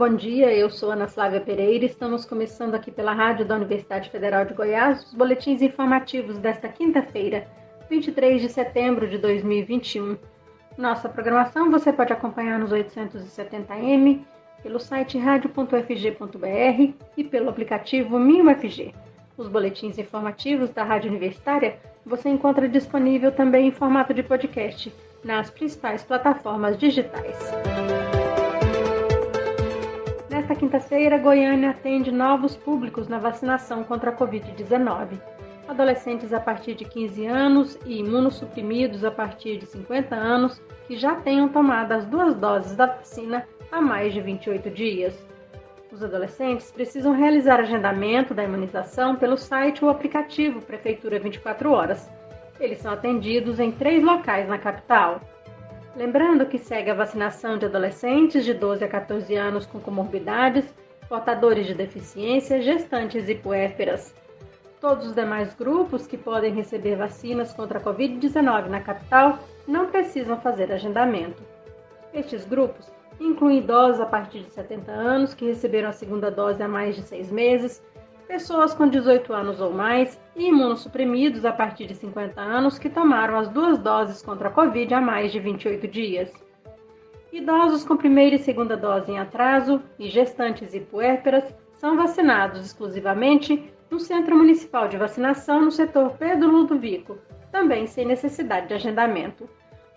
bom dia. Eu sou Ana Flávia Pereira. Estamos começando aqui pela Rádio da Universidade Federal de Goiás os boletins informativos desta quinta-feira, 23 de setembro de 2021. Nossa programação você pode acompanhar nos 870m, pelo site radio.fg.br e pelo aplicativo MinUFG. Os boletins informativos da Rádio Universitária você encontra disponível também em formato de podcast nas principais plataformas digitais. Nesta quinta-feira, Goiânia atende novos públicos na vacinação contra a Covid-19. Adolescentes a partir de 15 anos e imunossuprimidos a partir de 50 anos que já tenham tomado as duas doses da vacina há mais de 28 dias. Os adolescentes precisam realizar agendamento da imunização pelo site ou aplicativo Prefeitura 24 Horas. Eles são atendidos em três locais na capital: Lembrando que segue a vacinação de adolescentes de 12 a 14 anos com comorbidades, portadores de deficiência, gestantes e puérperas. Todos os demais grupos que podem receber vacinas contra a Covid-19 na capital não precisam fazer agendamento. Estes grupos incluem idosos a partir de 70 anos que receberam a segunda dose há mais de seis meses, pessoas com 18 anos ou mais e imunossuprimidos a partir de 50 anos que tomaram as duas doses contra a Covid há mais de 28 dias. Idosos com primeira e segunda dose em atraso e gestantes e puérperas são vacinados exclusivamente no Centro Municipal de Vacinação no setor Pedro Ludovico, também sem necessidade de agendamento.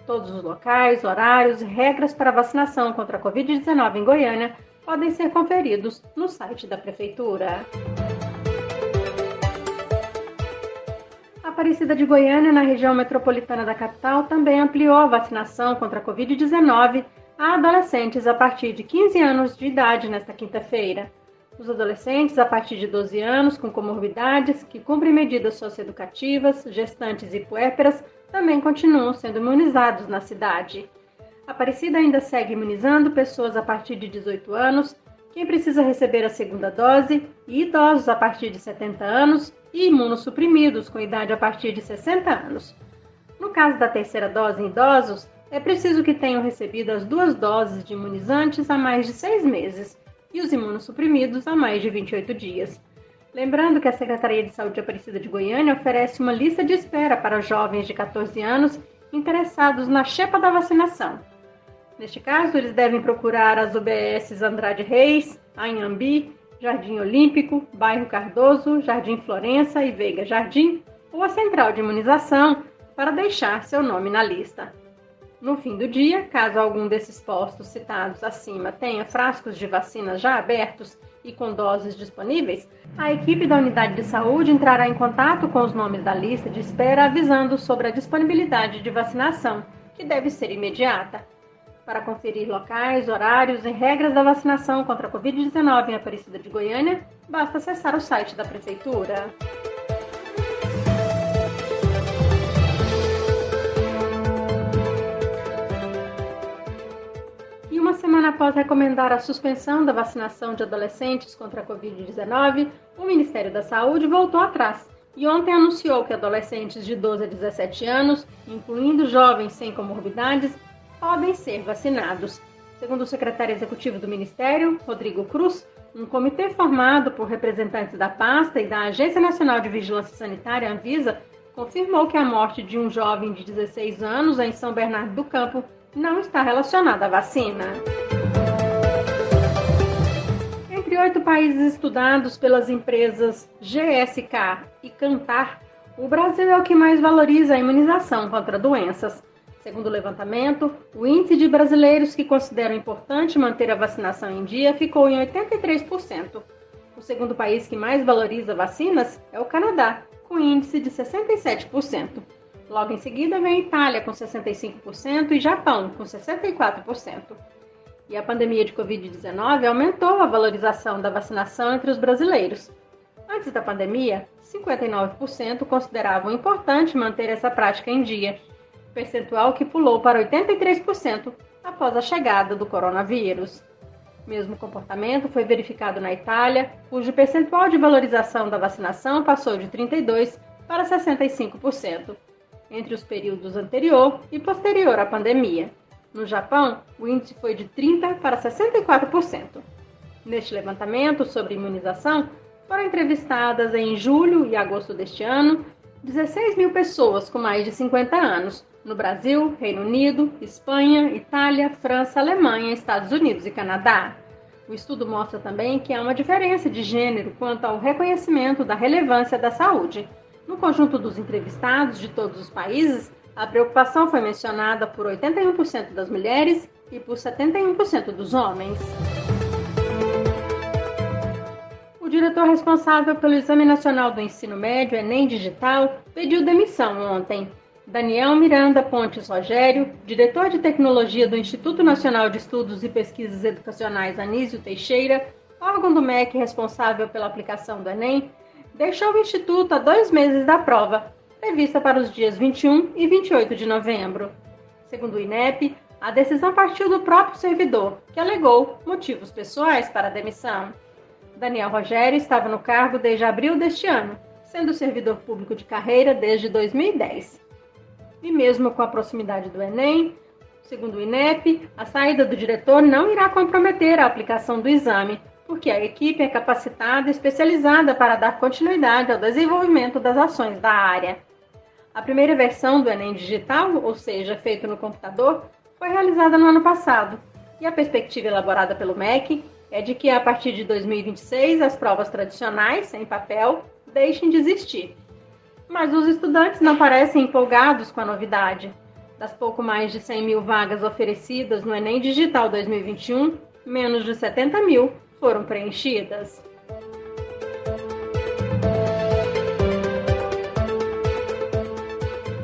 Todos os locais, horários e regras para vacinação contra a Covid-19 em Goiânia podem ser conferidos no site da Prefeitura. Aparecida de Goiânia, na região metropolitana da capital, também ampliou a vacinação contra a Covid-19 a adolescentes a partir de 15 anos de idade nesta quinta-feira. Os adolescentes a partir de 12 anos com comorbidades que cumprem medidas socioeducativas, gestantes e puérperas também continuam sendo imunizados na cidade. Aparecida ainda segue imunizando pessoas a partir de 18 anos, quem precisa receber a segunda dose e idosos a partir de 70 anos e imunossuprimidos com idade a partir de 60 anos. No caso da terceira dose em idosos, é preciso que tenham recebido as duas doses de imunizantes há mais de seis meses e os imunossuprimidos há mais de 28 dias. Lembrando que a Secretaria de Saúde Aparecida de Goiânia oferece uma lista de espera para jovens de 14 anos interessados na chepa da vacinação. Neste caso, eles devem procurar as UBSs Andrade Reis, Anhambi Jardim Olímpico, Bairro Cardoso, Jardim Florença e Veiga Jardim, ou a central de imunização para deixar seu nome na lista. No fim do dia, caso algum desses postos citados acima tenha frascos de vacinas já abertos e com doses disponíveis, a equipe da unidade de saúde entrará em contato com os nomes da lista de espera avisando sobre a disponibilidade de vacinação, que deve ser imediata. Para conferir locais, horários e regras da vacinação contra a Covid-19 em Aparecida de Goiânia, basta acessar o site da Prefeitura. E uma semana após recomendar a suspensão da vacinação de adolescentes contra a Covid-19, o Ministério da Saúde voltou atrás e ontem anunciou que adolescentes de 12 a 17 anos, incluindo jovens sem comorbidades, podem ser vacinados. Segundo o secretário executivo do Ministério, Rodrigo Cruz, um comitê formado por representantes da pasta e da Agência Nacional de Vigilância Sanitária, Anvisa, confirmou que a morte de um jovem de 16 anos em São Bernardo do Campo não está relacionada à vacina. Entre oito países estudados pelas empresas GSK e Cantar, o Brasil é o que mais valoriza a imunização contra doenças. Segundo o levantamento, o índice de brasileiros que consideram importante manter a vacinação em dia ficou em 83%. O segundo país que mais valoriza vacinas é o Canadá, com índice de 67%. Logo em seguida vem a Itália, com 65%, e Japão, com 64%. E a pandemia de Covid-19 aumentou a valorização da vacinação entre os brasileiros. Antes da pandemia, 59% consideravam importante manter essa prática em dia percentual que pulou para 83% após a chegada do coronavírus. Mesmo comportamento foi verificado na Itália, cujo percentual de valorização da vacinação passou de 32% para 65%, entre os períodos anterior e posterior à pandemia. No Japão, o índice foi de 30% para 64%. Neste levantamento sobre imunização, foram entrevistadas em julho e agosto deste ano 16 mil pessoas com mais de 50 anos, no Brasil, Reino Unido, Espanha, Itália, França, Alemanha, Estados Unidos e Canadá. O estudo mostra também que há uma diferença de gênero quanto ao reconhecimento da relevância da saúde. No conjunto dos entrevistados de todos os países, a preocupação foi mencionada por 81% das mulheres e por 71% dos homens. O diretor responsável pelo Exame Nacional do Ensino Médio, Enem Digital, pediu demissão ontem. Daniel Miranda Pontes Rogério, diretor de tecnologia do Instituto Nacional de Estudos e Pesquisas Educacionais Anísio Teixeira, órgão do MEC responsável pela aplicação do Enem, deixou o Instituto há dois meses da prova, prevista para os dias 21 e 28 de novembro. Segundo o INEP, a decisão partiu do próprio servidor, que alegou motivos pessoais para a demissão. Daniel Rogério estava no cargo desde abril deste ano, sendo servidor público de carreira desde 2010. E mesmo com a proximidade do Enem, segundo o INEP, a saída do diretor não irá comprometer a aplicação do exame, porque a equipe é capacitada e especializada para dar continuidade ao desenvolvimento das ações da área. A primeira versão do Enem digital, ou seja, feito no computador, foi realizada no ano passado, e a perspectiva elaborada pelo MEC é de que a partir de 2026 as provas tradicionais, em papel, deixem de existir mas os estudantes não parecem empolgados com a novidade. Das pouco mais de 100 mil vagas oferecidas no Enem Digital 2021, menos de 70 mil foram preenchidas.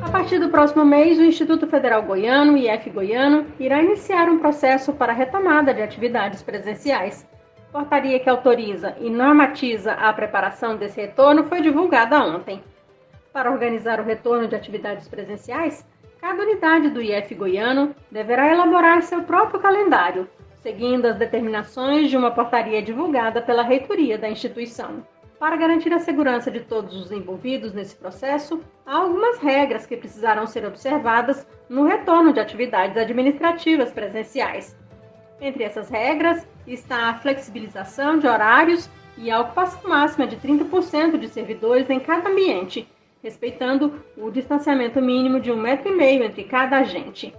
A partir do próximo mês, o Instituto Federal Goiano, IF Goiano, irá iniciar um processo para retomada de atividades presenciais. Portaria que autoriza e normatiza a preparação desse retorno foi divulgada ontem. Para organizar o retorno de atividades presenciais, cada unidade do IF goiano deverá elaborar seu próprio calendário, seguindo as determinações de uma portaria divulgada pela reitoria da instituição. Para garantir a segurança de todos os envolvidos nesse processo, há algumas regras que precisarão ser observadas no retorno de atividades administrativas presenciais. Entre essas regras está a flexibilização de horários e a ocupação máxima de 30% de servidores em cada ambiente respeitando o distanciamento mínimo de um metro e meio entre cada agente.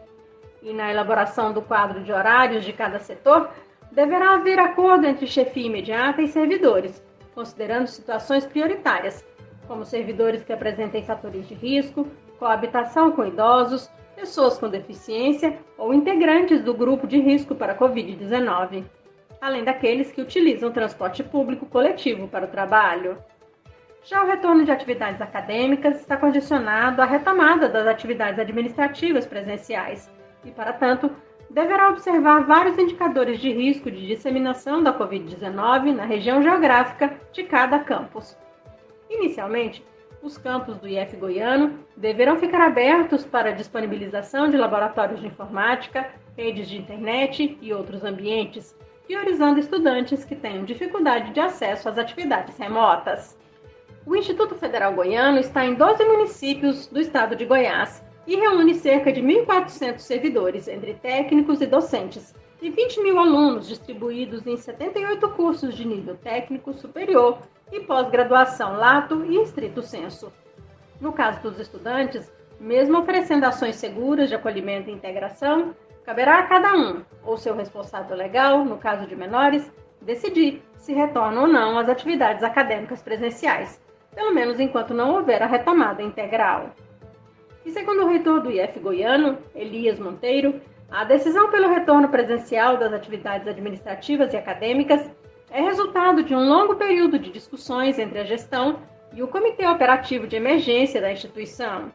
E na elaboração do quadro de horários de cada setor, deverá haver acordo entre chefia imediata e servidores, considerando situações prioritárias, como servidores que apresentem fatores de risco, coabitação com idosos, pessoas com deficiência ou integrantes do grupo de risco para a Covid-19, além daqueles que utilizam transporte público coletivo para o trabalho. Já o retorno de atividades acadêmicas está condicionado à retomada das atividades administrativas presenciais e, para tanto, deverá observar vários indicadores de risco de disseminação da Covid-19 na região geográfica de cada campus. Inicialmente, os campos do IF Goiano deverão ficar abertos para disponibilização de laboratórios de informática, redes de internet e outros ambientes, priorizando estudantes que tenham dificuldade de acesso às atividades remotas. O Instituto Federal Goiano está em 12 municípios do estado de Goiás e reúne cerca de 1.400 servidores, entre técnicos e docentes, e 20 mil alunos distribuídos em 78 cursos de nível técnico superior e pós-graduação lato e estrito senso. No caso dos estudantes, mesmo oferecendo ações seguras de acolhimento e integração, caberá a cada um, ou seu responsável legal, no caso de menores, decidir se retornam ou não às atividades acadêmicas presenciais, pelo menos enquanto não houver a retomada integral. E segundo o reitor do IF Goiano, Elias Monteiro, a decisão pelo retorno presencial das atividades administrativas e acadêmicas é resultado de um longo período de discussões entre a gestão e o Comitê Operativo de Emergência da instituição.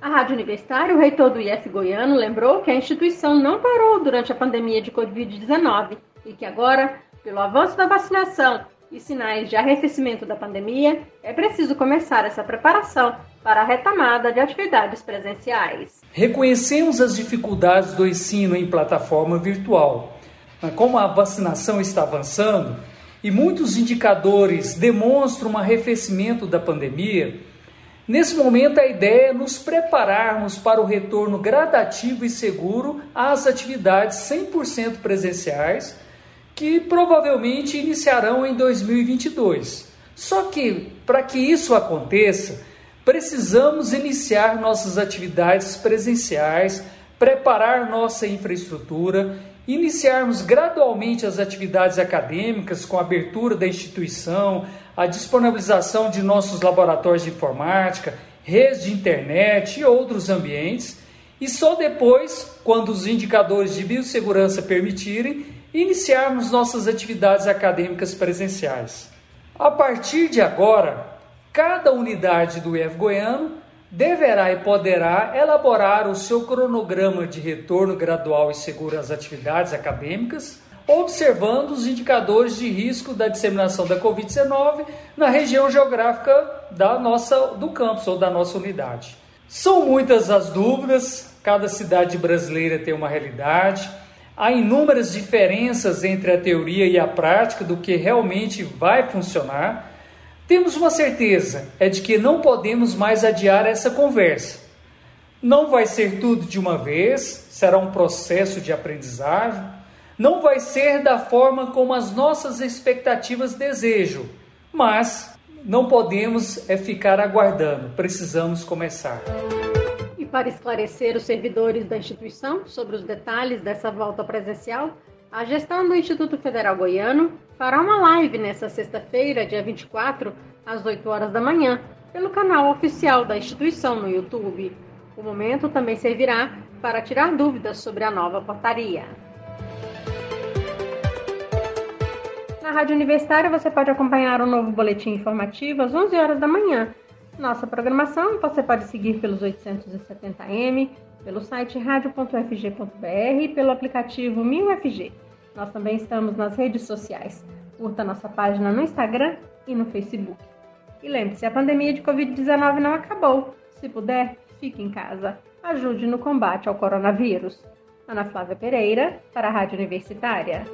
A Rádio Universitária, o reitor do IF Goiano, lembrou que a instituição não parou durante a pandemia de Covid-19 e que agora, pelo avanço da vacinação e sinais de arrefecimento da pandemia, é preciso começar essa preparação para a retomada de atividades presenciais. Reconhecemos as dificuldades do ensino em plataforma virtual. Como a vacinação está avançando e muitos indicadores demonstram um arrefecimento da pandemia, nesse momento a ideia é nos prepararmos para o retorno gradativo e seguro às atividades 100% presenciais que provavelmente iniciarão em 2022. Só que, para que isso aconteça, precisamos iniciar nossas atividades presenciais, preparar nossa infraestrutura, iniciarmos gradualmente as atividades acadêmicas com a abertura da instituição, a disponibilização de nossos laboratórios de informática, redes de internet e outros ambientes, e só depois, quando os indicadores de biossegurança permitirem, iniciarmos nossas atividades acadêmicas presenciais. A partir de agora, cada unidade do IF Goiano deverá e poderá elaborar o seu cronograma de retorno gradual e seguro às atividades acadêmicas, observando os indicadores de risco da disseminação da Covid-19 na região geográfica da nossa, do campus ou da nossa unidade. São muitas as dúvidas, cada cidade brasileira tem uma realidade, há inúmeras diferenças entre a teoria e a prática do que realmente vai funcionar. Temos uma certeza, é de que não podemos mais adiar essa conversa. Não vai ser tudo de uma vez, será um processo de aprendizagem. Não vai ser da forma como as nossas expectativas desejam, mas não podemos é ficar aguardando, precisamos começar. Para esclarecer os servidores da instituição sobre os detalhes dessa volta presencial, a gestão do Instituto Federal Goiano fará uma live nesta sexta-feira, dia 24, às 8 horas da manhã, pelo canal oficial da instituição no YouTube. O momento também servirá para tirar dúvidas sobre a nova portaria. Na Rádio Universitária você pode acompanhar o um novo boletim informativo às 11 horas da manhã. Nossa programação você pode seguir pelos 870m, pelo site radio.fg.br e pelo aplicativo 1000FG. Nós também estamos nas redes sociais. Curta nossa página no Instagram e no Facebook. E lembre-se, a pandemia de Covid-19 não acabou. Se puder, fique em casa. Ajude no combate ao coronavírus. Ana Flávia Pereira, para a Rádio Universitária.